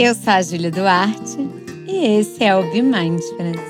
Eu sou a Júlia Duarte e esse é o Be Mindfulness.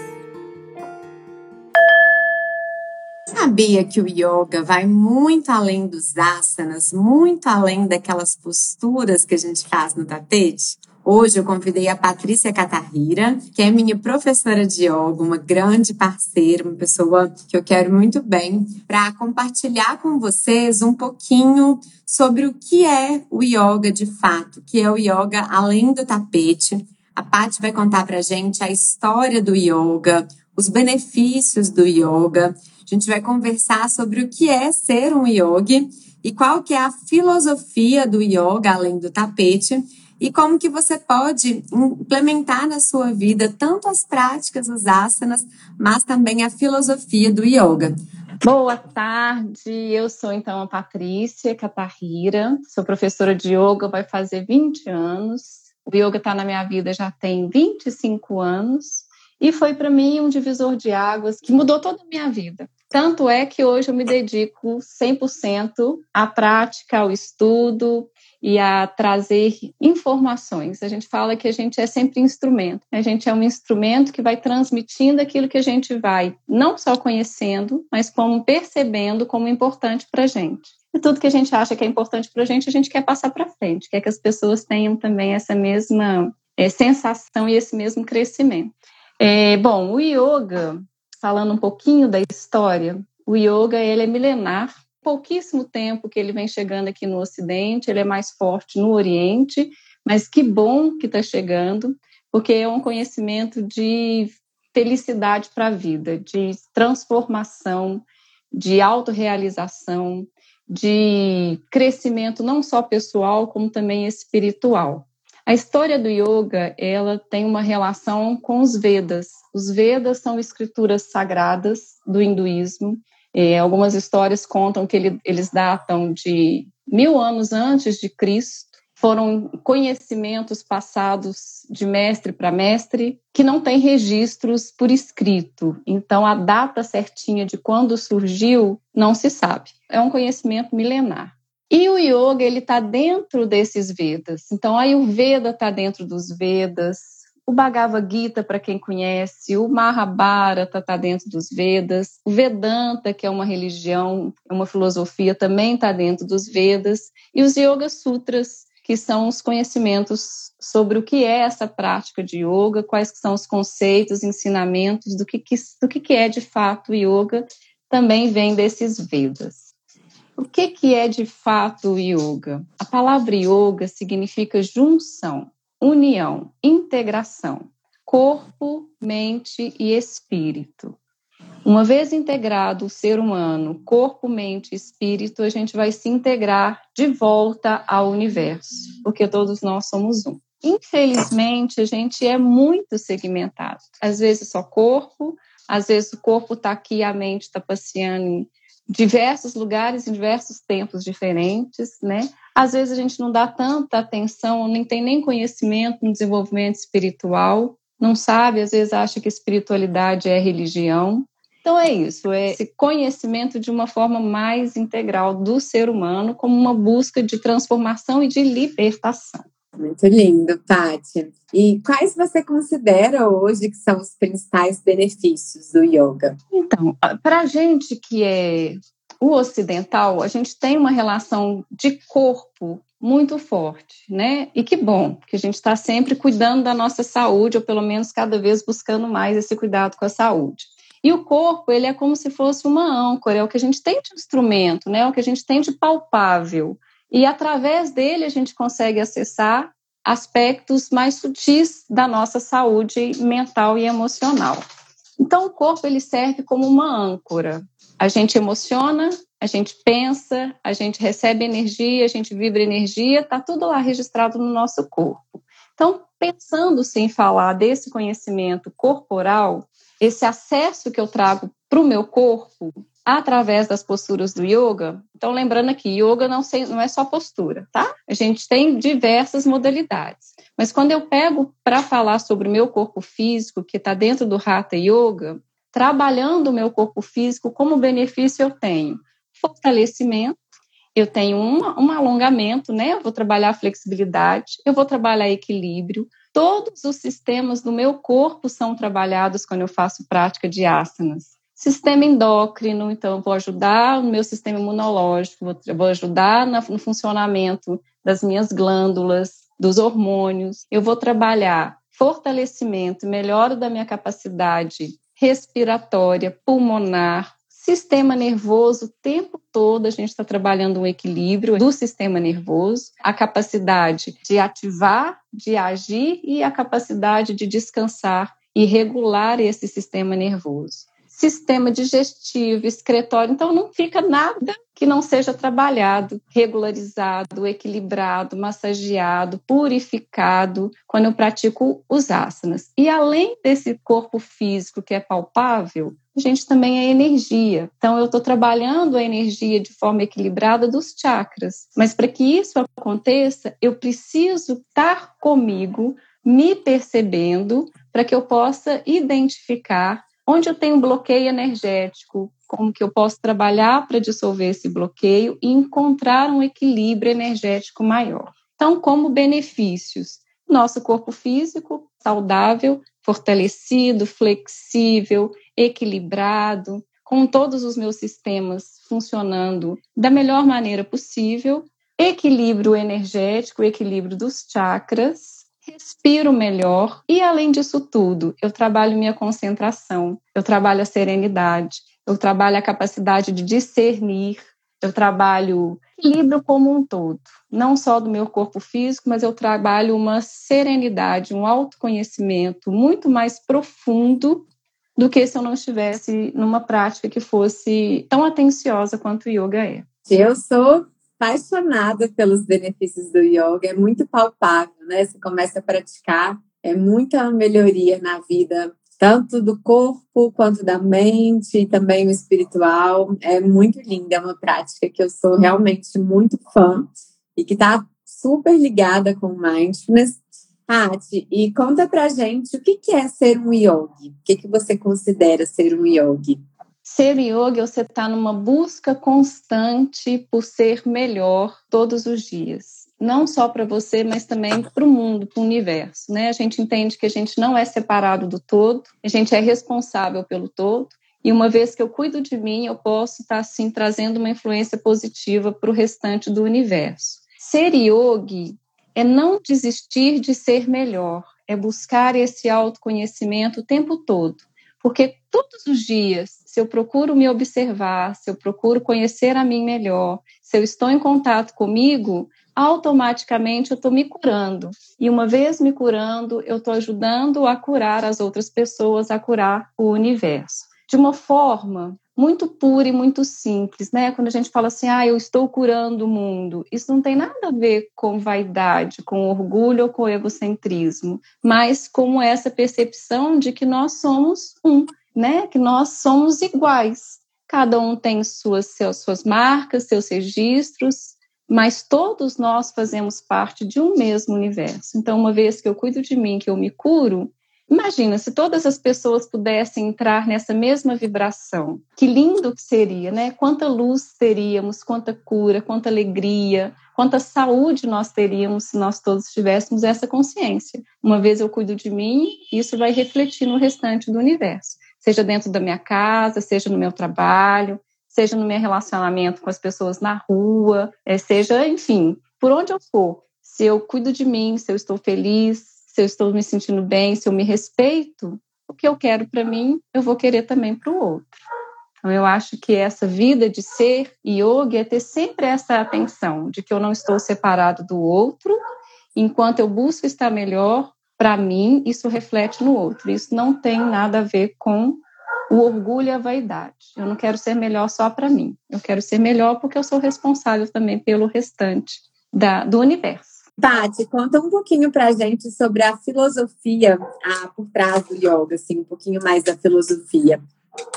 Sabia que o yoga vai muito além dos asanas, muito além daquelas posturas que a gente faz no tapete? Hoje eu convidei a Patrícia Catarrira, que é minha professora de yoga, uma grande parceira, uma pessoa que eu quero muito bem, para compartilhar com vocês um pouquinho sobre o que é o yoga de fato, que é o yoga além do tapete. A Paty vai contar para gente a história do yoga, os benefícios do yoga a gente vai conversar sobre o que é ser um yogi e qual que é a filosofia do yoga além do tapete e como que você pode implementar na sua vida tanto as práticas, os asanas, mas também a filosofia do yoga. Boa tarde, eu sou então a Patrícia Catarrira, sou professora de yoga, vai fazer 20 anos. O yoga está na minha vida já tem 25 anos e foi para mim um divisor de águas que mudou toda a minha vida. Tanto é que hoje eu me dedico 100% à prática, ao estudo e a trazer informações. A gente fala que a gente é sempre instrumento. A gente é um instrumento que vai transmitindo aquilo que a gente vai não só conhecendo, mas como percebendo como importante para a gente. E tudo que a gente acha que é importante para a gente, a gente quer passar para frente, quer que as pessoas tenham também essa mesma é, sensação e esse mesmo crescimento. É, bom, o yoga falando um pouquinho da história, o yoga ele é milenar, pouquíssimo tempo que ele vem chegando aqui no Ocidente, ele é mais forte no Oriente, mas que bom que está chegando, porque é um conhecimento de felicidade para a vida, de transformação, de autorrealização, de crescimento não só pessoal, como também espiritual. A história do yoga, ela tem uma relação com os Vedas. Os Vedas são escrituras sagradas do hinduísmo. Algumas histórias contam que ele, eles datam de mil anos antes de Cristo. Foram conhecimentos passados de mestre para mestre que não tem registros por escrito. Então, a data certinha de quando surgiu não se sabe. É um conhecimento milenar. E o yoga, ele está dentro desses Vedas. Então, a Ayurveda está dentro dos Vedas, o Bhagavad Gita, para quem conhece, o Mahabharata está dentro dos Vedas, o Vedanta, que é uma religião, é uma filosofia, também está dentro dos Vedas, e os Yoga Sutras, que são os conhecimentos sobre o que é essa prática de yoga, quais são os conceitos, ensinamentos do que, do que é de fato o yoga, também vem desses Vedas. O que, que é de fato o yoga? A palavra yoga significa junção, união, integração, corpo, mente e espírito. Uma vez integrado o ser humano, corpo, mente e espírito, a gente vai se integrar de volta ao universo, porque todos nós somos um. Infelizmente, a gente é muito segmentado. Às vezes só corpo, às vezes o corpo está aqui e a mente está passeando diversos lugares em diversos tempos diferentes, né? Às vezes a gente não dá tanta atenção, nem tem nem conhecimento no desenvolvimento espiritual, não sabe, às vezes acha que espiritualidade é religião. Então é isso, é esse conhecimento de uma forma mais integral do ser humano como uma busca de transformação e de libertação. Muito lindo, Tati. E quais você considera hoje que são os principais benefícios do yoga? Então, para a gente que é o ocidental, a gente tem uma relação de corpo muito forte, né? E que bom que a gente está sempre cuidando da nossa saúde, ou pelo menos cada vez buscando mais esse cuidado com a saúde. E o corpo, ele é como se fosse uma âncora, é o que a gente tem de instrumento, né? É o que a gente tem de palpável. E através dele a gente consegue acessar aspectos mais sutis da nossa saúde mental e emocional. Então o corpo ele serve como uma âncora. A gente emociona, a gente pensa, a gente recebe energia, a gente vibra energia, está tudo lá registrado no nosso corpo. Então, pensando-se falar desse conhecimento corporal, esse acesso que eu trago para o meu corpo, através das posturas do yoga. Então, lembrando aqui, yoga não, não é só postura, tá? A gente tem diversas modalidades. Mas quando eu pego para falar sobre o meu corpo físico, que está dentro do Hatha Yoga, trabalhando o meu corpo físico, como benefício eu tenho? Fortalecimento eu tenho um, um alongamento, né? Eu vou trabalhar flexibilidade, eu vou trabalhar equilíbrio. Todos os sistemas do meu corpo são trabalhados quando eu faço prática de asanas. Sistema endócrino, então eu vou ajudar no meu sistema imunológico, vou, vou ajudar no funcionamento das minhas glândulas, dos hormônios. Eu vou trabalhar fortalecimento, melhora da minha capacidade respiratória, pulmonar, sistema nervoso, o tempo todo a gente está trabalhando um equilíbrio do sistema nervoso, a capacidade de ativar, de agir e a capacidade de descansar e regular esse sistema nervoso sistema digestivo, excretório. Então, não fica nada que não seja trabalhado, regularizado, equilibrado, massageado, purificado quando eu pratico os asanas. E além desse corpo físico que é palpável, a gente também é energia. Então, eu estou trabalhando a energia de forma equilibrada dos chakras. Mas para que isso aconteça, eu preciso estar comigo, me percebendo, para que eu possa identificar Onde eu tenho bloqueio energético, como que eu posso trabalhar para dissolver esse bloqueio e encontrar um equilíbrio energético maior. Então, como benefícios, nosso corpo físico saudável, fortalecido, flexível, equilibrado, com todos os meus sistemas funcionando da melhor maneira possível, equilíbrio energético, equilíbrio dos chakras, respiro melhor e, além disso tudo, eu trabalho minha concentração, eu trabalho a serenidade, eu trabalho a capacidade de discernir, eu trabalho equilíbrio como um todo, não só do meu corpo físico, mas eu trabalho uma serenidade, um autoconhecimento muito mais profundo do que se eu não estivesse numa prática que fosse tão atenciosa quanto o yoga é. Eu sou apaixonada pelos benefícios do yoga, é muito palpável, né? Você começa a praticar, é muita melhoria na vida, tanto do corpo quanto da mente e também o espiritual. É muito linda, é uma prática que eu sou realmente muito fã e que está super ligada com mindfulness. Tati, e conta pra gente o que é ser um yogi? O que, que você considera ser um yogi? Ser yoga, você está numa busca constante por ser melhor todos os dias. Não só para você, mas também para o mundo, para o universo. Né? A gente entende que a gente não é separado do todo, a gente é responsável pelo todo. E uma vez que eu cuido de mim, eu posso estar, tá, assim, trazendo uma influência positiva para o restante do universo. Ser yogi é não desistir de ser melhor, é buscar esse autoconhecimento o tempo todo. Porque todos os dias se eu procuro me observar, se eu procuro conhecer a mim melhor, se eu estou em contato comigo, automaticamente eu estou me curando. E uma vez me curando, eu estou ajudando a curar as outras pessoas, a curar o universo. De uma forma muito pura e muito simples, né? Quando a gente fala assim, ah, eu estou curando o mundo, isso não tem nada a ver com vaidade, com orgulho ou com egocentrismo, mas com essa percepção de que nós somos um né? Que nós somos iguais. Cada um tem suas, suas marcas, seus registros, mas todos nós fazemos parte de um mesmo universo. Então, uma vez que eu cuido de mim, que eu me curo, imagina se todas as pessoas pudessem entrar nessa mesma vibração. Que lindo que seria, né? Quanta luz teríamos, quanta cura, quanta alegria, quanta saúde nós teríamos se nós todos tivéssemos essa consciência. Uma vez eu cuido de mim, isso vai refletir no restante do universo seja dentro da minha casa, seja no meu trabalho, seja no meu relacionamento com as pessoas na rua, é, seja, enfim, por onde eu for. Se eu cuido de mim, se eu estou feliz, se eu estou me sentindo bem, se eu me respeito, o que eu quero para mim, eu vou querer também para o outro. Então, eu acho que essa vida de ser yoga é ter sempre essa atenção de que eu não estou separado do outro, enquanto eu busco estar melhor, para mim, isso reflete no outro. Isso não tem nada a ver com o orgulho e a vaidade. Eu não quero ser melhor só para mim. Eu quero ser melhor porque eu sou responsável também pelo restante da, do universo. Tati, conta um pouquinho para a gente sobre a filosofia ah, por trás do yoga, assim, um pouquinho mais da filosofia.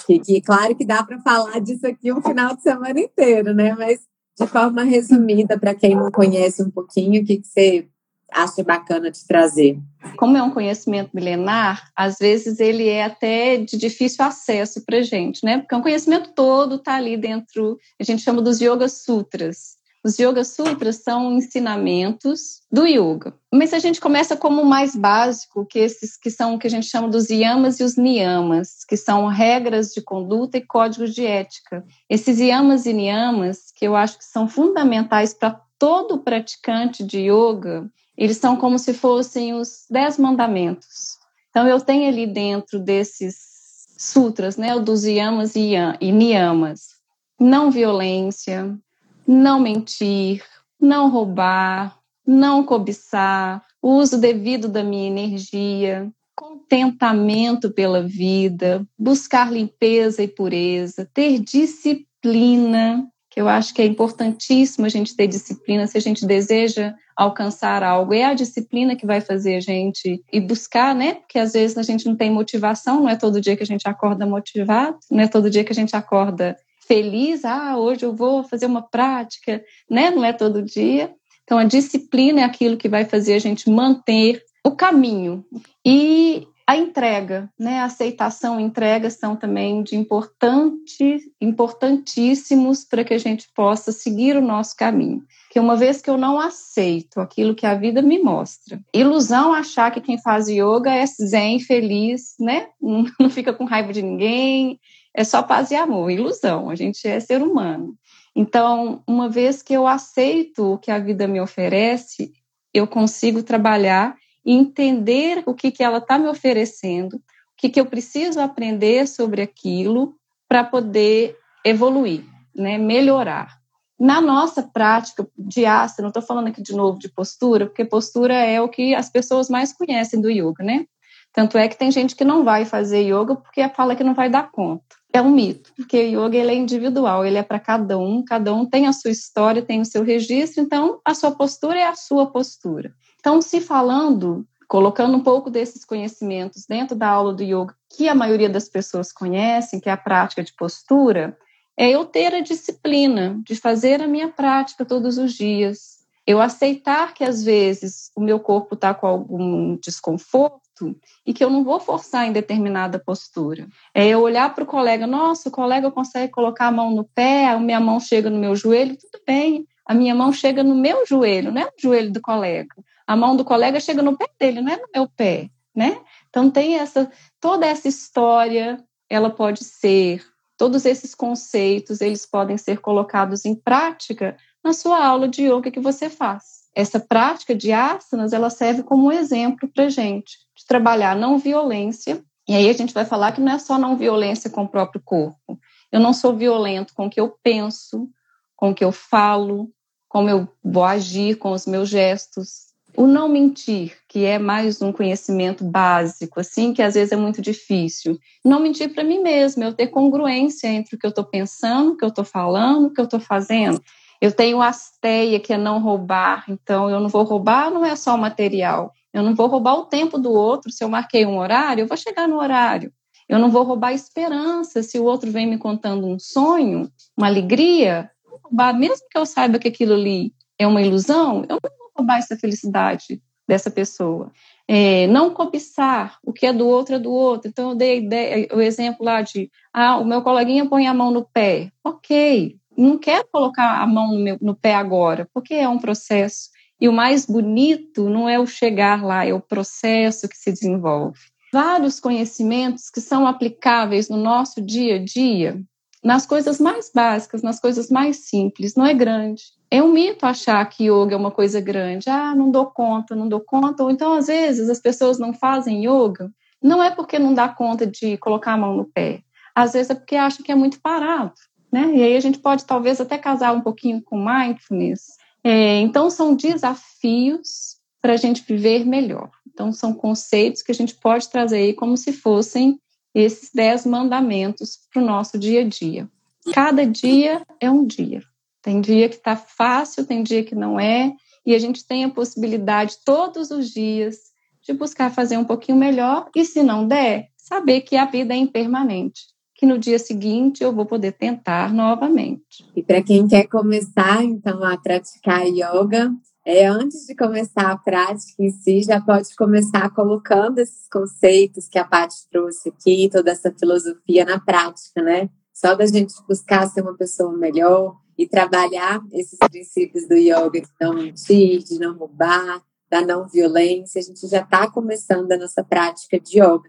Que, que claro que dá para falar disso aqui um final de semana inteiro, né? Mas de forma resumida, para quem não conhece um pouquinho, o que, que você acha bacana de trazer? Como é um conhecimento milenar, às vezes ele é até de difícil acesso para gente, né? Porque o conhecimento todo está ali dentro, a gente chama dos Yoga Sutras. Os Yoga Sutras são ensinamentos do yoga. Mas a gente começa como o mais básico, que esses que são o que a gente chama dos yamas e os niyamas, que são regras de conduta e códigos de ética. Esses yamas e niyamas, que eu acho que são fundamentais para todo praticante de yoga, eles são como se fossem os dez mandamentos. Então eu tenho ali dentro desses sutras, né, o dos yamas e niyamas, não violência, não mentir, não roubar, não cobiçar, uso devido da minha energia, contentamento pela vida, buscar limpeza e pureza, ter disciplina, que eu acho que é importantíssimo a gente ter disciplina se a gente deseja alcançar algo. É a disciplina que vai fazer a gente ir buscar, né? Porque às vezes a gente não tem motivação, não é todo dia que a gente acorda motivado, não é todo dia que a gente acorda feliz, ah, hoje eu vou fazer uma prática, né? Não é todo dia. Então, a disciplina é aquilo que vai fazer a gente manter o caminho. E a entrega, né? A aceitação e entrega são também de importante, importantíssimos para que a gente possa seguir o nosso caminho. Que uma vez que eu não aceito aquilo que a vida me mostra, ilusão achar que quem faz yoga é zen, feliz, né? Não fica com raiva de ninguém, é só paz e amor, ilusão, a gente é ser humano. Então, uma vez que eu aceito o que a vida me oferece, eu consigo trabalhar e entender o que, que ela está me oferecendo, o que, que eu preciso aprender sobre aquilo para poder evoluir, né, melhorar. Na nossa prática de asana, não estou falando aqui de novo de postura, porque postura é o que as pessoas mais conhecem do yoga, né? Tanto é que tem gente que não vai fazer yoga porque fala que não vai dar conta é um mito, porque o yoga ele é individual, ele é para cada um, cada um tem a sua história, tem o seu registro, então a sua postura é a sua postura. Então, se falando, colocando um pouco desses conhecimentos dentro da aula do yoga, que a maioria das pessoas conhecem, que é a prática de postura, é eu ter a disciplina de fazer a minha prática todos os dias. Eu aceitar que às vezes o meu corpo está com algum desconforto e que eu não vou forçar em determinada postura. É eu olhar para o colega, nossa, o colega consegue colocar a mão no pé, a minha mão chega no meu joelho, tudo bem. A minha mão chega no meu joelho, não é no joelho do colega. A mão do colega chega no pé dele, não é no meu pé, né? Então tem essa toda essa história, ela pode ser todos esses conceitos, eles podem ser colocados em prática na sua aula de yoga que você faz. Essa prática de asanas, ela serve como exemplo para gente de trabalhar não violência. E aí a gente vai falar que não é só não violência com o próprio corpo. Eu não sou violento com o que eu penso, com o que eu falo, como eu vou agir com os meus gestos. O não mentir, que é mais um conhecimento básico, assim, que às vezes é muito difícil. Não mentir para mim mesma, eu ter congruência entre o que eu estou pensando, o que eu estou falando, o que eu estou fazendo. Eu tenho asteia, que é não roubar, então eu não vou roubar, não é só o material. Eu não vou roubar o tempo do outro. Se eu marquei um horário, eu vou chegar no horário. Eu não vou roubar a esperança. Se o outro vem me contando um sonho, uma alegria, roubar, mesmo que eu saiba que aquilo ali é uma ilusão, eu não vou roubar essa felicidade dessa pessoa. É, não cobiçar o que é do outro é do outro. Então, eu dei ideia, o exemplo lá de, ah, o meu coleguinha põe a mão no pé. Ok, não quero colocar a mão no, meu, no pé agora, porque é um processo. E o mais bonito não é o chegar lá, é o processo que se desenvolve. Vários conhecimentos que são aplicáveis no nosso dia a dia, nas coisas mais básicas, nas coisas mais simples, não é grande. É um mito achar que yoga é uma coisa grande. Ah, não dou conta, não dou conta. Ou então, às vezes, as pessoas não fazem yoga, não é porque não dá conta de colocar a mão no pé. Às vezes é porque acha que é muito parado. Né? E aí a gente pode talvez até casar um pouquinho com mindfulness, é, então, são desafios para a gente viver melhor. Então, são conceitos que a gente pode trazer aí como se fossem esses dez mandamentos para o nosso dia a dia. Cada dia é um dia. Tem dia que está fácil, tem dia que não é, e a gente tem a possibilidade todos os dias de buscar fazer um pouquinho melhor, e se não der, saber que a vida é impermanente que no dia seguinte eu vou poder tentar novamente. E para quem quer começar, então, a praticar yoga, é, antes de começar a prática em si, já pode começar colocando esses conceitos que a Paty trouxe aqui, toda essa filosofia na prática, né? Só da gente buscar ser uma pessoa melhor e trabalhar esses princípios do yoga de não mentir, de não roubar, da não violência. A gente já está começando a nossa prática de yoga.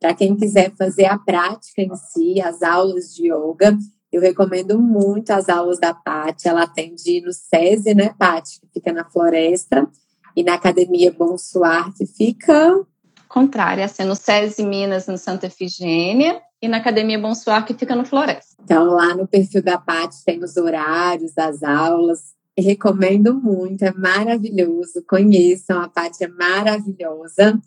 Para quem quiser fazer a prática em si, as aulas de yoga, eu recomendo muito as aulas da Paty. Ela atende no SESI, né, Paty, que fica na Floresta, e na Academia Bom Suar, que fica. Contrária, assim, no SESI Minas, no Santa Efigênia, e na Academia Bom Suar, que fica no Floresta. Então, lá no perfil da Paty tem os horários das aulas. Recomendo muito, é maravilhoso. Conheçam, a Paty é maravilhosa.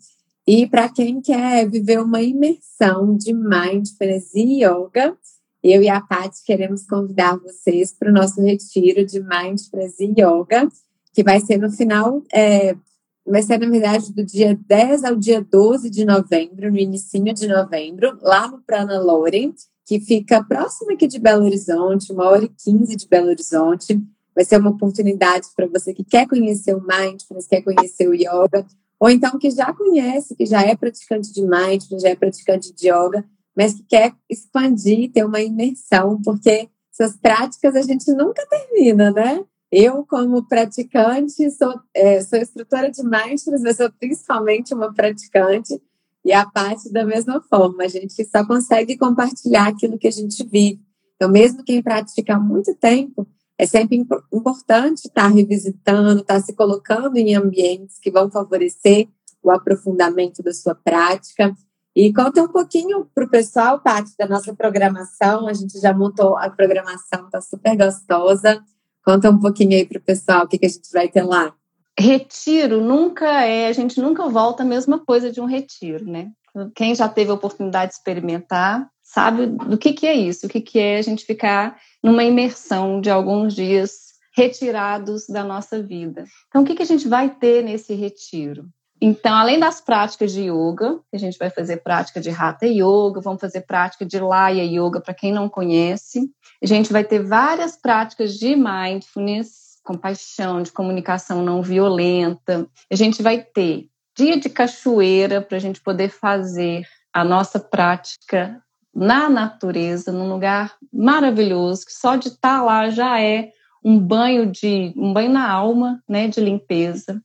E para quem quer viver uma imersão de mindfulness e yoga, eu e a Paty queremos convidar vocês para o nosso retiro de Mindfulness e Yoga, que vai ser no final, é, vai ser na verdade do dia 10 ao dia 12 de novembro, no início de novembro, lá no Prana Loren, que fica próximo aqui de Belo Horizonte, uma hora e quinze de Belo Horizonte. Vai ser uma oportunidade para você que quer conhecer o Mindfulness, quer conhecer o Yoga, ou então que já conhece, que já é praticante de Mindfulness, já é praticante de Yoga, mas que quer expandir, ter uma imersão, porque essas práticas a gente nunca termina, né? Eu, como praticante, sou, é, sou instrutora de mindfulness, mas sou principalmente uma praticante, e a parte da mesma forma. A gente só consegue compartilhar aquilo que a gente vive. Então, mesmo quem pratica há muito tempo, é sempre importante estar revisitando, estar se colocando em ambientes que vão favorecer o aprofundamento da sua prática e conta um pouquinho para o pessoal, Paty, da nossa programação. A gente já montou a programação, está super gostosa. Conta um pouquinho aí para o pessoal o que, que a gente vai ter lá. Retiro nunca é, a gente nunca volta a mesma coisa de um retiro, né? Quem já teve a oportunidade de experimentar sabe do que, que é isso, o que, que é a gente ficar numa imersão de alguns dias retirados da nossa vida. Então, o que, que a gente vai ter nesse retiro? Então, além das práticas de yoga, a gente vai fazer prática de Hatha Yoga, vamos fazer prática de Laya Yoga, para quem não conhece. A gente vai ter várias práticas de mindfulness, compaixão, de comunicação não violenta. A gente vai ter dia de cachoeira para a gente poder fazer a nossa prática na natureza, num lugar maravilhoso, que só de estar tá lá já é um banho de um banho na alma, né, de limpeza.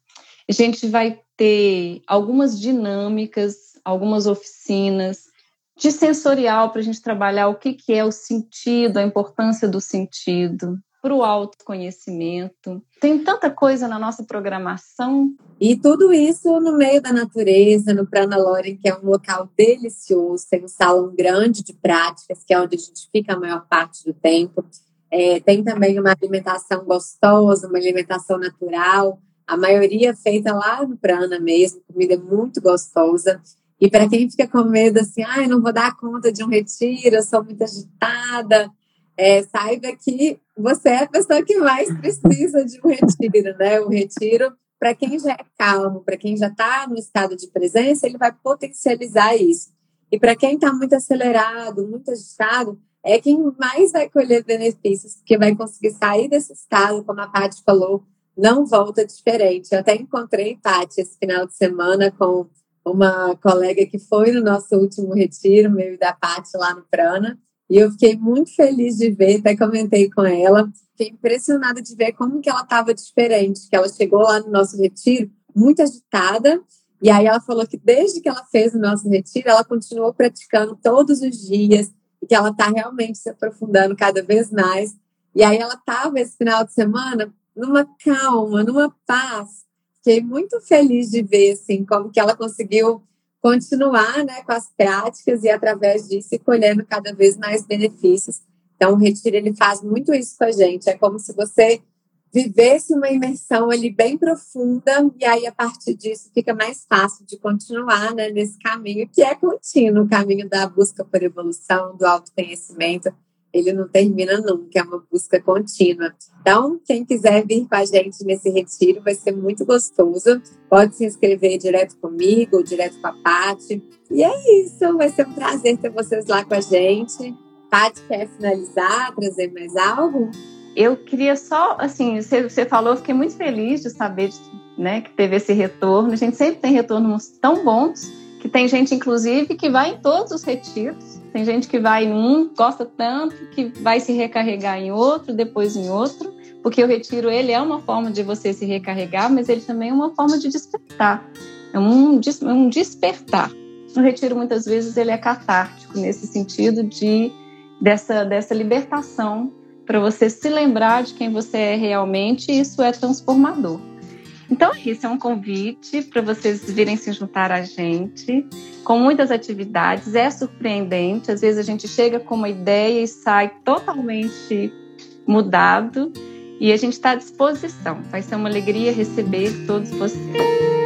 A gente vai ter algumas dinâmicas, algumas oficinas de sensorial para a gente trabalhar o que, que é o sentido, a importância do sentido, para o autoconhecimento. Tem tanta coisa na nossa programação. E tudo isso no meio da natureza, no Prana Loren, que é um local delicioso, tem um salão grande de práticas, que é onde a gente fica a maior parte do tempo. É, tem também uma alimentação gostosa, uma alimentação natural, a maioria feita lá no Prana mesmo, comida muito gostosa. E para quem fica com medo assim, ah, não vou dar conta de um retiro, eu sou muito agitada, é, saiba que você é a pessoa que mais precisa de um retiro, né? O retiro, para quem já é calmo, para quem já está no estado de presença, ele vai potencializar isso. E para quem está muito acelerado, muito agitado, é quem mais vai colher benefícios, porque vai conseguir sair desse estado, como a Paty falou, não volta diferente. Eu até encontrei Paty esse final de semana com uma colega que foi no nosso último retiro, meu e da Paty lá no Prana, e eu fiquei muito feliz de ver, até comentei com ela, fiquei impressionada de ver como que ela estava diferente, que ela chegou lá no nosso retiro muito agitada, e aí ela falou que desde que ela fez o nosso retiro, ela continuou praticando todos os dias, e que ela está realmente se aprofundando cada vez mais. E aí ela estava esse final de semana numa calma, numa paz. Fiquei muito feliz de ver assim como que ela conseguiu continuar, né, com as práticas e através disso colhendo cada vez mais benefícios. Então o retiro ele faz muito isso com a gente. É como se você vivesse uma imersão ali bem profunda e aí a partir disso fica mais fácil de continuar né, nesse caminho que é contínuo, o caminho da busca por evolução, do autoconhecimento ele não termina nunca, é uma busca contínua. Então, quem quiser vir com a gente nesse retiro vai ser muito gostoso. Pode se inscrever direto comigo ou direto com a Paty. E é isso, vai ser um prazer ter vocês lá com a gente. Paty, quer finalizar, trazer mais algo? Eu queria só, assim, você, você falou, fiquei muito feliz de saber né, que teve esse retorno. A gente sempre tem retornos tão bons, que tem gente, inclusive, que vai em todos os retiros Tem gente que vai em um, gosta tanto, que vai se recarregar em outro, depois em outro, porque o retiro ele é uma forma de você se recarregar, mas ele também é uma forma de despertar. É um, é um despertar. O retiro muitas vezes ele é catártico nesse sentido de dessa dessa libertação para você se lembrar de quem você é realmente, e isso é transformador. Então, esse é um convite para vocês virem se juntar a gente, com muitas atividades. É surpreendente, às vezes a gente chega com uma ideia e sai totalmente mudado, e a gente está à disposição. Vai ser uma alegria receber todos vocês.